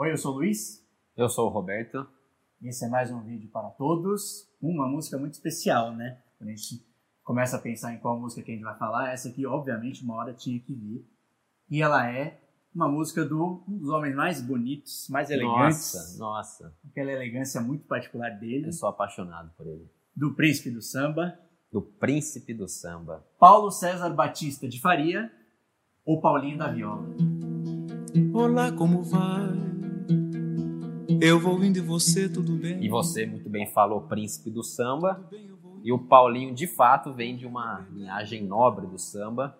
Oi, eu sou o Luiz. Eu sou o Roberto. E esse é mais um vídeo para todos. Uma música muito especial, né? Quando a gente começa a pensar em qual música que a gente vai falar, essa aqui, obviamente, uma hora tinha que vir. E ela é uma música do, um dos homens mais bonitos, mais elegantes. Nossa, nossa. Aquela elegância muito particular dele. Eu sou apaixonado por ele. Do príncipe do samba. Do príncipe do samba. Paulo César Batista de Faria ou Paulinho da Viola. Olá, como vai? Eu vou indo e você, tudo bem? E você muito bem falou príncipe do samba. E o Paulinho, de fato, vem de uma linhagem nobre do samba.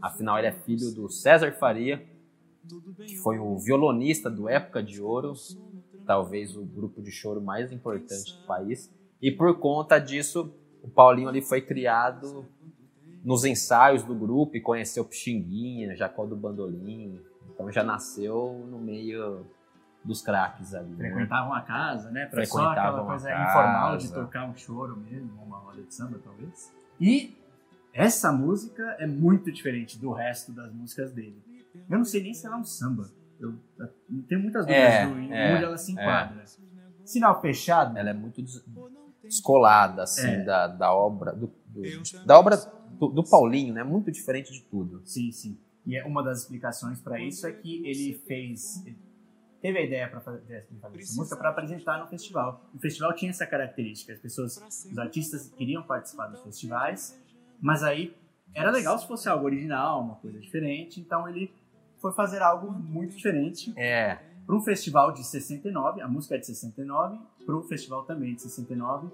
Afinal, ele é filho do César Faria, que foi o violonista do Época de Ouro, talvez o grupo de choro mais importante do país. E por conta disso, o Paulinho ali foi criado nos ensaios do grupo e conheceu Pixinguinha, Jacó do Bandolim. Então já nasceu no meio dos craques ali. Né? Frequentavam a casa, né? Pra só aquela coisa informal de tocar um choro mesmo, uma roda de samba, talvez. E essa música é muito diferente do resto das músicas dele. Eu não sei nem se ela é um samba. Eu, eu tenho muitas dúvidas É, do, é, onde ela se enquadra. Sinal fechado, Ela é muito des- descolada, assim, É. da, da obra do, do- da obra do, do Paulinho, né? Muito diferente de tudo. Sim, sim. E é uma das explicações para isso é que ele fez. Teve a ideia para fazer, essa música para apresentar no festival. O festival tinha essa característica, as pessoas, os artistas queriam participar dos festivais, mas aí era legal se fosse algo original, uma coisa diferente, então ele foi fazer algo muito diferente É, para um festival de 69, a música é de 69, para o festival também de 69,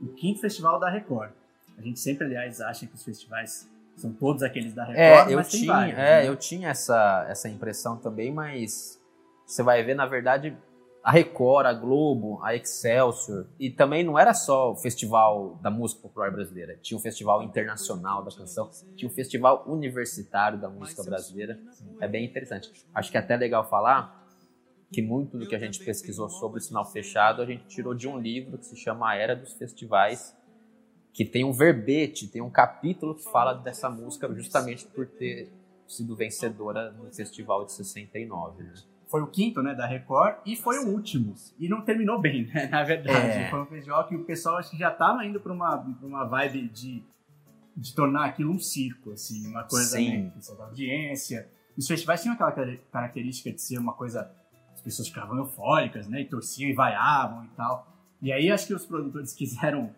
o quinto festival da Record. A gente sempre, aliás, acha que os festivais são todos aqueles da Record, é eu mas tem tinha, vários, é, né? eu tinha essa, essa impressão também, mas você vai ver, na verdade, a Record, a Globo, a Excelsior, e também não era só o festival da música popular brasileira, tinha o festival internacional da canção, tinha o festival universitário da música brasileira, é bem interessante. Acho que é até legal falar que muito do que a gente pesquisou sobre o sinal fechado a gente tirou de um livro que se chama A Era dos Festivais, que tem um verbete, tem um capítulo que fala dessa música justamente por ter sido vencedora no festival de 69, né? Foi o quinto, né, da Record, e foi o último. E não terminou bem, né, na verdade. É. Foi um festival que o pessoal acho que já estava indo para uma, pra uma vibe de, de tornar aquilo um circo, assim, uma coisa, Sim. né, da audiência. Os festivais tinham aquela car- característica de ser uma coisa, as pessoas ficavam eufóricas, né, e torciam e vaiavam e tal. E aí acho que os produtores quiseram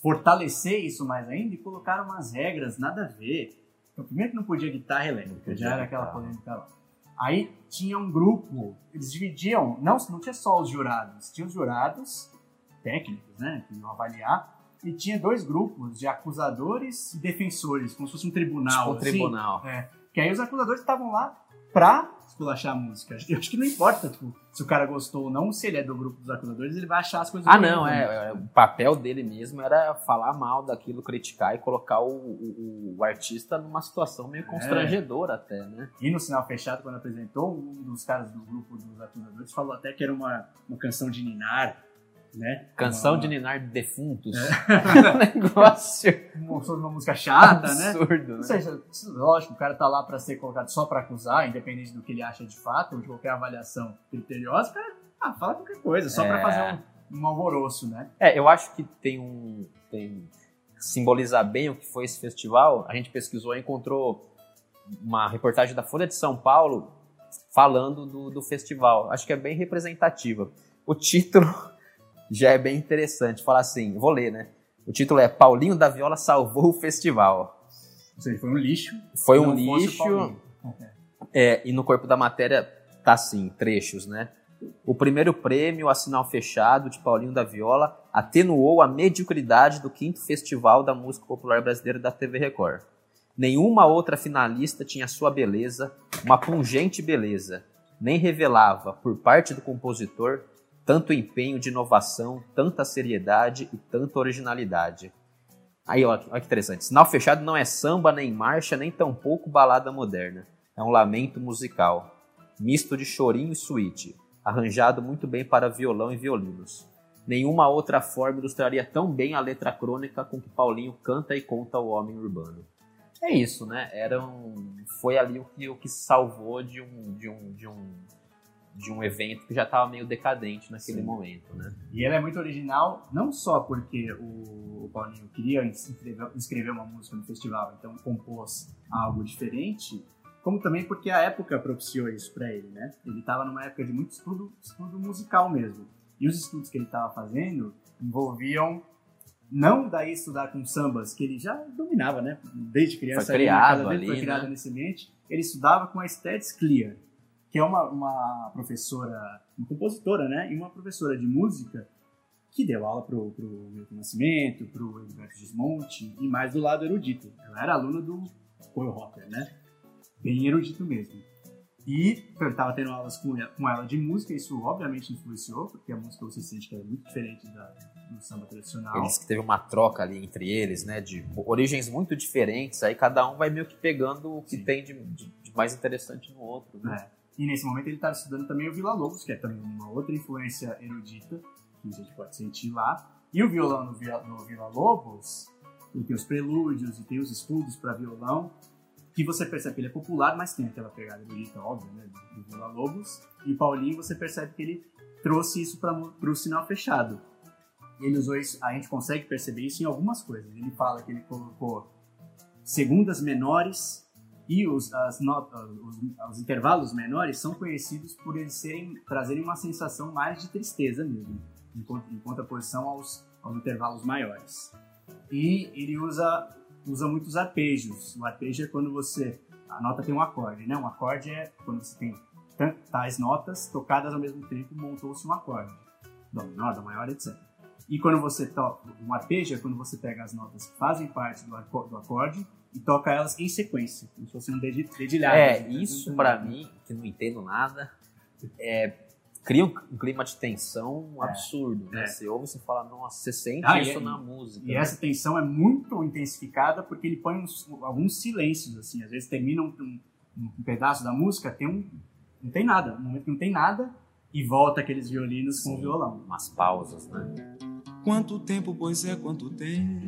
fortalecer isso mais ainda e colocaram umas regras nada a ver. Então, primeiro que não podia guitarra elétrica, já era aquela polêmica lá. Aí tinha um grupo, eles dividiam, não, não tinha só os jurados, tinha os jurados técnicos, né, que iam avaliar, e tinha dois grupos de acusadores e defensores, como se fosse um tribunal. Tipo um assim. tribunal. É, que aí os acusadores estavam lá pra esculachar a música. Eu acho que não importa tipo, se o cara gostou ou não, se ele é do grupo dos acusadores, ele vai achar as coisas Ah, não, é, é, o papel dele mesmo era falar mal daquilo, criticar e colocar o, o- o artista numa situação meio constrangedora até, né? E no sinal fechado, quando apresentou, um dos caras do grupo dos acusadores falou até que era uma, uma canção de Ninar, né? Canção uma, de Ninar de Defuntos. É. Negócio uma, uma música chata, né? absurdo, Ou né? seja, lógico, o cara tá lá pra ser colocado só pra acusar, independente do que ele acha de fato, ou de qualquer avaliação criteriosa, o cara ah, fala qualquer coisa, só pra É. fazer um, um alvoroço, né? É, eu acho que tem um. Tem, simbolizar bem o que foi esse festival. A gente pesquisou e encontrou uma reportagem da Folha de São Paulo falando do, do festival. Acho que é bem representativa. O título já é bem interessante. Fala assim, vou ler, né? O título é Paulinho da Viola salvou o festival. Ou seja, foi um lixo. Foi um lixo. É, e no corpo da matéria tá assim, trechos, né? O primeiro prêmio, a sinal fechado de Paulinho da Viola, atenuou a mediocridade do quinto Festival da Música Popular Brasileira da TV Record. Nenhuma outra finalista tinha sua beleza, uma pungente beleza, nem revelava, por parte do compositor, tanto empenho de inovação, tanta seriedade e tanta originalidade. Aí, olha que interessante. Sinal fechado não é samba, nem marcha, nem tampouco balada moderna. É um lamento musical, misto de chorinho e suíte, arranjado muito bem para violão e violinos. Nenhuma outra forma ilustraria tão bem a letra crônica com que Paulinho canta e conta o homem urbano. É isso, né? Era um, foi ali o que, o que salvou de um, de um, de um de um evento que já estava meio decadente naquele Sim. momento, né? E ela é muito original, não só porque o Paulinho queria inscrever uma música no festival, então compôs algo diferente, como também porque a época propiciou isso para ele, né? Ele estava numa época de muito estudo, estudo musical mesmo. E os estudos que ele estava fazendo envolviam não daí estudar com sambas, que ele já dominava, né? Desde criança. Foi ali, criado vez, ali, Foi criado né? nesse ambiente. Ele estudava com a Estétis Clear, que é uma, uma professora, uma compositora, né? E uma professora de música que deu aula pro, pro Milton Nascimento, pro Edilberto Gismonti e mais do lado erudito. Ela era aluna do Rocker, né? Bem erudito mesmo. E eu estava tendo aulas com ela, com ela de música, isso obviamente influenciou, porque a música você sente que é muito diferente da, do samba tradicional. Eles que teve uma troca ali entre eles, né? De origens muito diferentes, aí cada um vai meio que pegando o que Sim. tem de, de- de mais interessante no outro, né? É. E nesse momento ele estava estudando também o Vila Lobos, que é também uma outra influência erudita, que a gente pode sentir lá. E o violão no Vila, no Vila Lobos, ele tem os prelúdios e tem os estudos para violão, que você percebe que ele é popular, mas tem aquela pegada erudita, óbvio, né, do Vila Lobos. E o Paulinho, você percebe que ele trouxe isso para o sinal fechado. Ele usou isso, a gente consegue perceber isso em algumas coisas. Ele fala que ele colocou segundas menores e os, as notas, os, os intervalos menores são conhecidos por eles serem, trazerem uma sensação mais de tristeza mesmo, em, em contraposição aos, aos intervalos maiores. E ele usa, usa muitos arpejos. O arpejo é quando você. A nota tem um acorde, né? Um acorde é quando você tem tais notas tocadas ao mesmo tempo, montou-se um acorde. Dó menor, dó maior, etc. E quando você toca. Um arpejo é quando você pega as notas que fazem parte do, do acorde e toca elas em sequência, como se fosse um dedi- dedilhado. É, né? isso pra mim, que não entendo nada, é, cria um, um clima de tensão É. absurdo, né? É. Você ouve e você fala, nossa, você sente Ah, isso é- na música. E né? essa tensão é muito intensificada porque ele põe uns- alguns silêncios, assim. Às vezes termina um, um- um pedaço da música, tem um. Não tem nada. Um momento que não tem nada e volta aqueles violinos com o Sim, violão. Umas pausas, né? Quanto tempo, pois é, quanto tempo.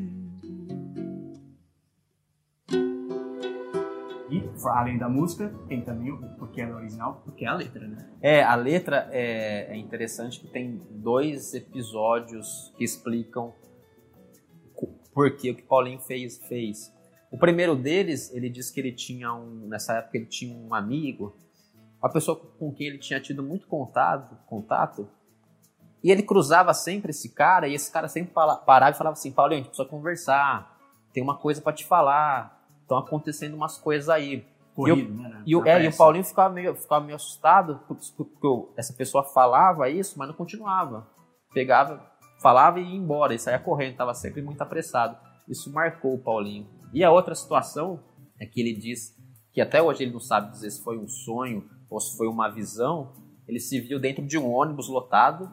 E, além da música, tem também o porque ela é original, porque é a letra, né? É, a letra é, é interessante que tem dois episódios que explicam por que o que Paulinho fez, fez. O primeiro deles, ele diz que ele tinha um, nessa época ele tinha um amigo, uma pessoa com quem ele tinha tido muito contato, contato, e ele cruzava sempre esse cara, e esse cara sempre fala- parava e falava assim, Paulinho, a gente precisa conversar, tem uma coisa pra te falar, estão acontecendo umas coisas aí. Corrido, né? na- E é, e o. Paulinho ficava meio, ficava meio assustado porque, essa pessoa falava isso, mas não continuava. Pegava, falava e ia embora, e saía correndo, estava sempre muito apressado. Isso marcou o Paulinho. E a outra situação é que ele diz que até hoje ele não sabe dizer se foi um sonho ou se foi uma visão. Ele se viu dentro de um ônibus lotado.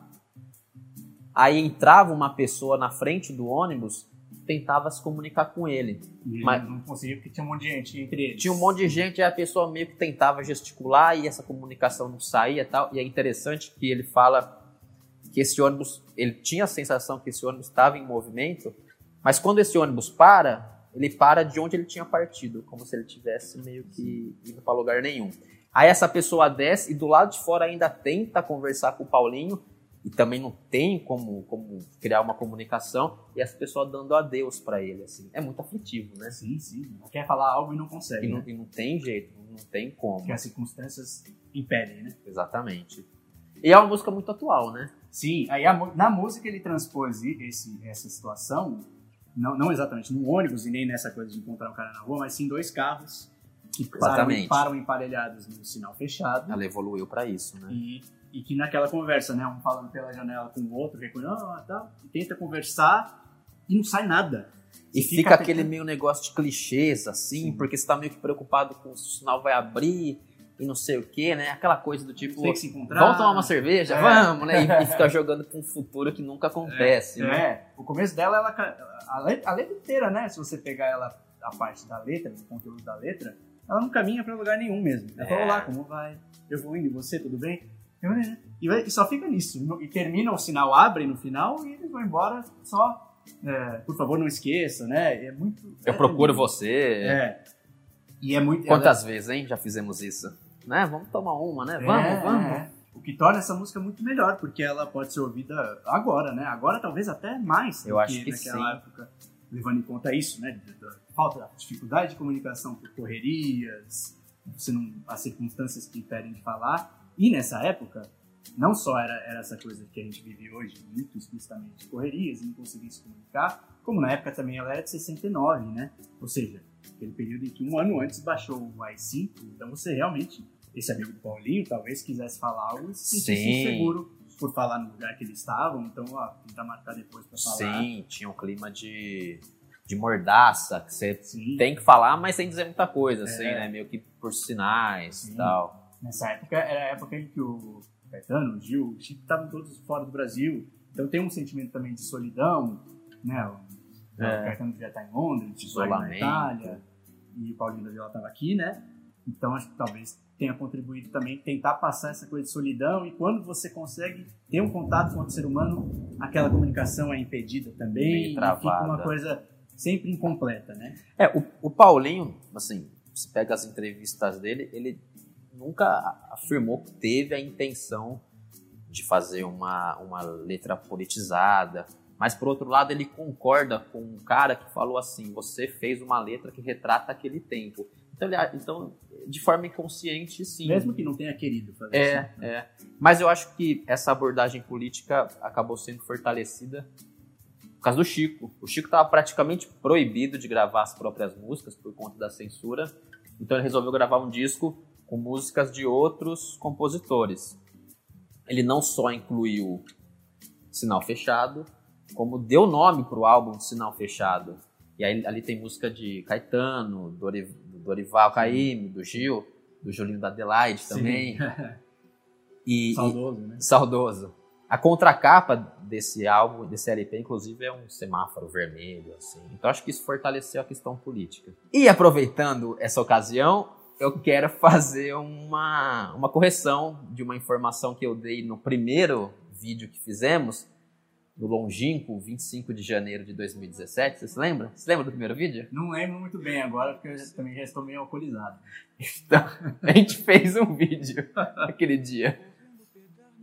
Aí entrava uma pessoa na frente do ônibus, tentava se comunicar com ele. E ele mas- não conseguia porque tinha um monte de gente entre eles. Tinha um monte de gente, aí a pessoa meio que tentava gesticular e essa comunicação não saía e tal. E é interessante que ele fala que esse ônibus, ele tinha a sensação que esse ônibus estava em movimento, mas quando esse ônibus para, ele para de onde ele tinha partido, como se ele tivesse meio que indo para lugar nenhum. Aí essa pessoa desce e do lado de fora ainda tenta conversar com o Paulinho e também não tem como, como criar uma comunicação e essa pessoa dando adeus para ele, assim. É muito aflitivo, né? Sim, sim. Quer falar algo e não consegue. E não, né? e não tem jeito, não tem como. Porque as circunstâncias impedem, né? Exatamente. E é uma música muito atual, né? Sim, aí a na música ele transpôs esse, essa situação, não, não exatamente no ônibus e nem nessa coisa de encontrar um cara na rua, mas sim dois carros que param, param emparelhados no sinal fechado Ela evoluiu pra isso, né? e, e que naquela conversa, né, um falando pela janela com o outro, reconhecendo, ah, tá, e tenta conversar e não sai nada. E fica, fica aquele meio negócio de clichês, assim, Sim. porque você tá meio que preocupado com se o sinal vai abrir e não sei o quê, né? Aquela coisa do tipo, Tem que se encontrar. vamos tomar uma cerveja? É. Vamos, né? E, e fica jogando pra um futuro que nunca acontece, né? É, o começo dela, ela, a, letra, a letra inteira, né? Se você pegar ela, a parte da letra, do conteúdo da letra, ela não caminha pra lugar nenhum mesmo. Ela fala, É. olá, como vai? Eu vou indo, e você, tudo bem? Eu, "É." E, vai- e só fica nisso. E termina, o sinal abre no final e eles vão embora só, é, por favor, não esqueça, né? É muito... Eu é, procuro você. É. E é muito... Quantas vezes, hein? Já fizemos isso. Né? Vamos tomar uma, né? Vamos, É, vamos. é. O que torna essa música muito melhor, porque ela pode ser ouvida agora, né? Agora talvez até mais Eu acho que que naquela sim. época, levando em conta isso, né? Da, falta da dificuldade de comunicação por correrias, você não, as circunstâncias que impedem de falar. E nessa época, não só era, era essa coisa que a gente vive hoje, muito explicitamente, correrias e não conseguir se comunicar, como na época também ela era de 69, né? Ou seja, aquele período em que um ano antes baixou o i5, então você realmente, esse amigo do Paulinho, talvez quisesse falar algo e se sentisse Sim. inseguro por falar no lugar que eles estavam, então, ó, tentar marcar depois pra falar. Sim, tinha um clima de, de mordaça, que você Sim. tem que falar, mas sem dizer muita coisa, É. assim, né? Meio que por sinais e tal. Nessa época, era a época em que o Caetano, o Gil, o Chico estavam todos fora do Brasil. Então tem um sentimento também de solidão, né? O, É. o Caetano devia estar em Londres, o Chico na Isolamento. Itália, e o Paulinho da Viola estava aqui, né? Então acho que talvez tenha contribuído também tentar passar essa coisa de solidão e quando você consegue ter um contato com outro ser humano, aquela comunicação é impedida também e fica uma coisa sempre incompleta, né? É, o, o Paulinho, assim, você pega as entrevistas dele, ele nunca afirmou que teve a intenção de fazer uma, uma letra politizada. Mas, por outro lado, ele concorda com um cara que falou assim: você fez uma letra que retrata aquele tempo. Então, ele, então de forma inconsciente, sim. Mesmo que não tenha querido fazer É, isso. né? é. Mas eu acho que essa abordagem política acabou sendo fortalecida por causa do Chico. O Chico estava praticamente proibido de gravar as próprias músicas por conta da censura. Então ele resolveu gravar um disco com músicas de outros compositores. Ele não só incluiu Sinal Fechado, como deu nome para o álbum Sinal Fechado. E aí ali tem música de Caetano, do Dorival Caymmi, do Gil, do Julinho da Adelaide também. E- Saudoso, né? saudoso. A contracapa desse álbum, desse LP, inclusive, é um semáforo vermelho, assim. Então acho que isso fortaleceu a questão política. E aproveitando essa ocasião, eu quero fazer uma, uma correção de uma informação que eu dei no primeiro vídeo que fizemos, no longínquo 25 de janeiro de 2017. Você se lembra? Você lembra do primeiro vídeo? Não lembro muito bem agora, porque eu já- também já estou meio alcoolizado. Então, a gente fez um vídeo aquele dia.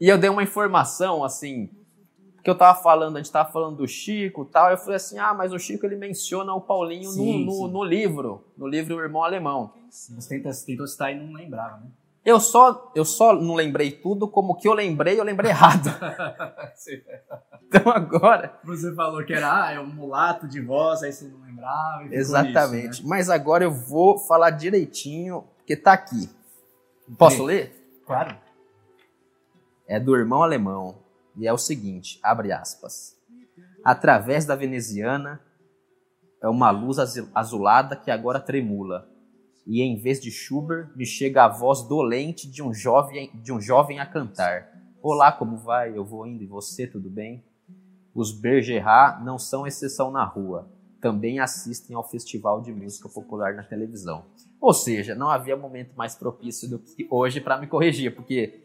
E eu dei uma informação, assim, que eu tava falando, a gente tava falando do Chico e tal, eu falei assim, ah, mas o Chico ele menciona o Paulinho no, Sim, no, sim. no livro, no livro Irmão Alemão. Você tenta, tentou citar e não lembrava, né? Eu só, eu só não lembrei tudo, como que eu lembrei, eu lembrei errado. Então agora, Você falou que era, ah, é um mulato de voz, aí você não lembrava. exatamente, nisso, né? mas agora eu vou falar direitinho, porque tá aqui. Posso ler? Claro. é do irmão alemão e é o seguinte, abre aspas. Através da veneziana é uma luz azulada que agora tremula. E em vez de Schubert, me chega a voz dolente de um jovem, de um jovem a cantar. Olá, como vai? Eu vou indo e você, tudo bem? Os Bergerat não são exceção na rua. Também assistem ao Festival de Música Popular na televisão. Ou seja, não havia momento mais propício do que hoje para me corrigir, porque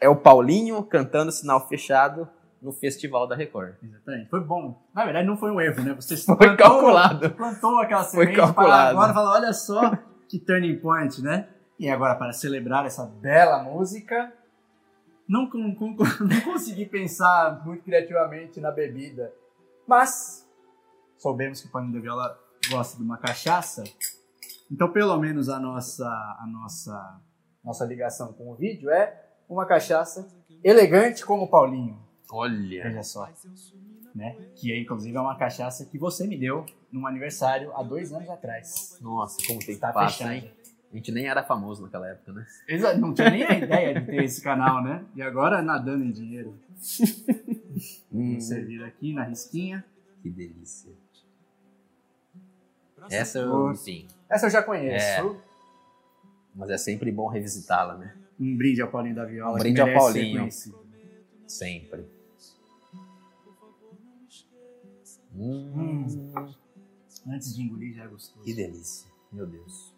é o Paulinho cantando sinal fechado no Festival da Record. Exatamente. Foi bom. Na verdade, não foi um erro, né? Você Foi plantou- calculado. Plantou aquela Foi semente para calculado. agora falar, olha só que turning point, né? E agora, para celebrar essa bela música, não, con- con- não consegui pensar muito criativamente na bebida, mas soubemos que o Paulinho da Viola gosta de uma cachaça, então pelo menos a nossa, a nossa, nossa ligação com o vídeo é uma cachaça elegante como o Paulinho. Olha. Veja só. Né? Que é, inclusive é uma cachaça que você me deu num aniversário há dois anos atrás. Nossa, como tem Está passa, hein? A gente nem era famoso naquela época, né? Exa- Não tinha nem a ideia de ter esse canal, né? E agora nadando em dinheiro. Vamos servir aqui na risquinha. Que delícia. Essa eu, enfim, Essa eu já conheço. mas é sempre bom revisitá-la, né? Um brinde ao Paulinho da Viola. Um que brinde ao Paulinho. Sempre. Hum, Antes de engolir já é gostoso. que delícia. Meu Deus.